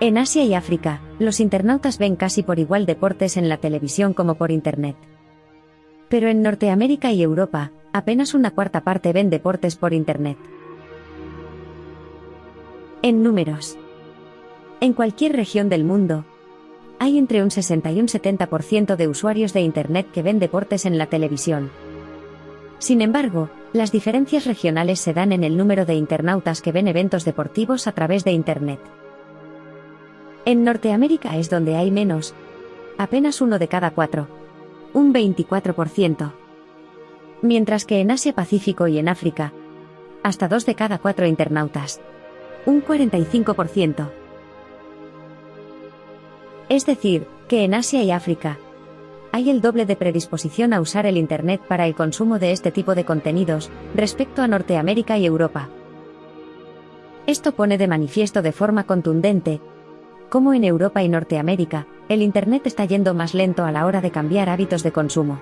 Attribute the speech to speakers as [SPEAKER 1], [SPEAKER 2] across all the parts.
[SPEAKER 1] En Asia y África, los internautas ven casi por igual deportes en la televisión como por Internet. Pero en Norteamérica y Europa, apenas una cuarta parte ven deportes por Internet. En números. En cualquier región del mundo, hay entre un 60 y un 70% de usuarios de Internet que ven deportes en la televisión. Sin embargo, las diferencias regionales se dan en el número de internautas que ven eventos deportivos a través de Internet. En Norteamérica es donde hay menos. Apenas uno de cada cuatro. Un 24%. Mientras que en Asia Pacífico y en África, hasta dos de cada cuatro internautas. Un 45%. Es decir, que en Asia y África, hay el doble de predisposición a usar el Internet para el consumo de este tipo de contenidos, respecto a Norteamérica y Europa. Esto pone de manifiesto de forma contundente como en Europa y Norteamérica, el Internet está yendo más lento a la hora de cambiar hábitos de consumo.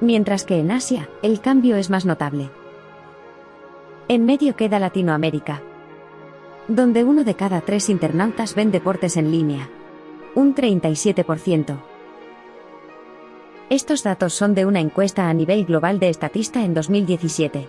[SPEAKER 1] Mientras que en Asia, el cambio es más notable. En medio queda Latinoamérica, donde uno de cada tres internautas ven deportes en línea. Un 37%. Estos datos son de una encuesta a nivel global de Estatista en 2017.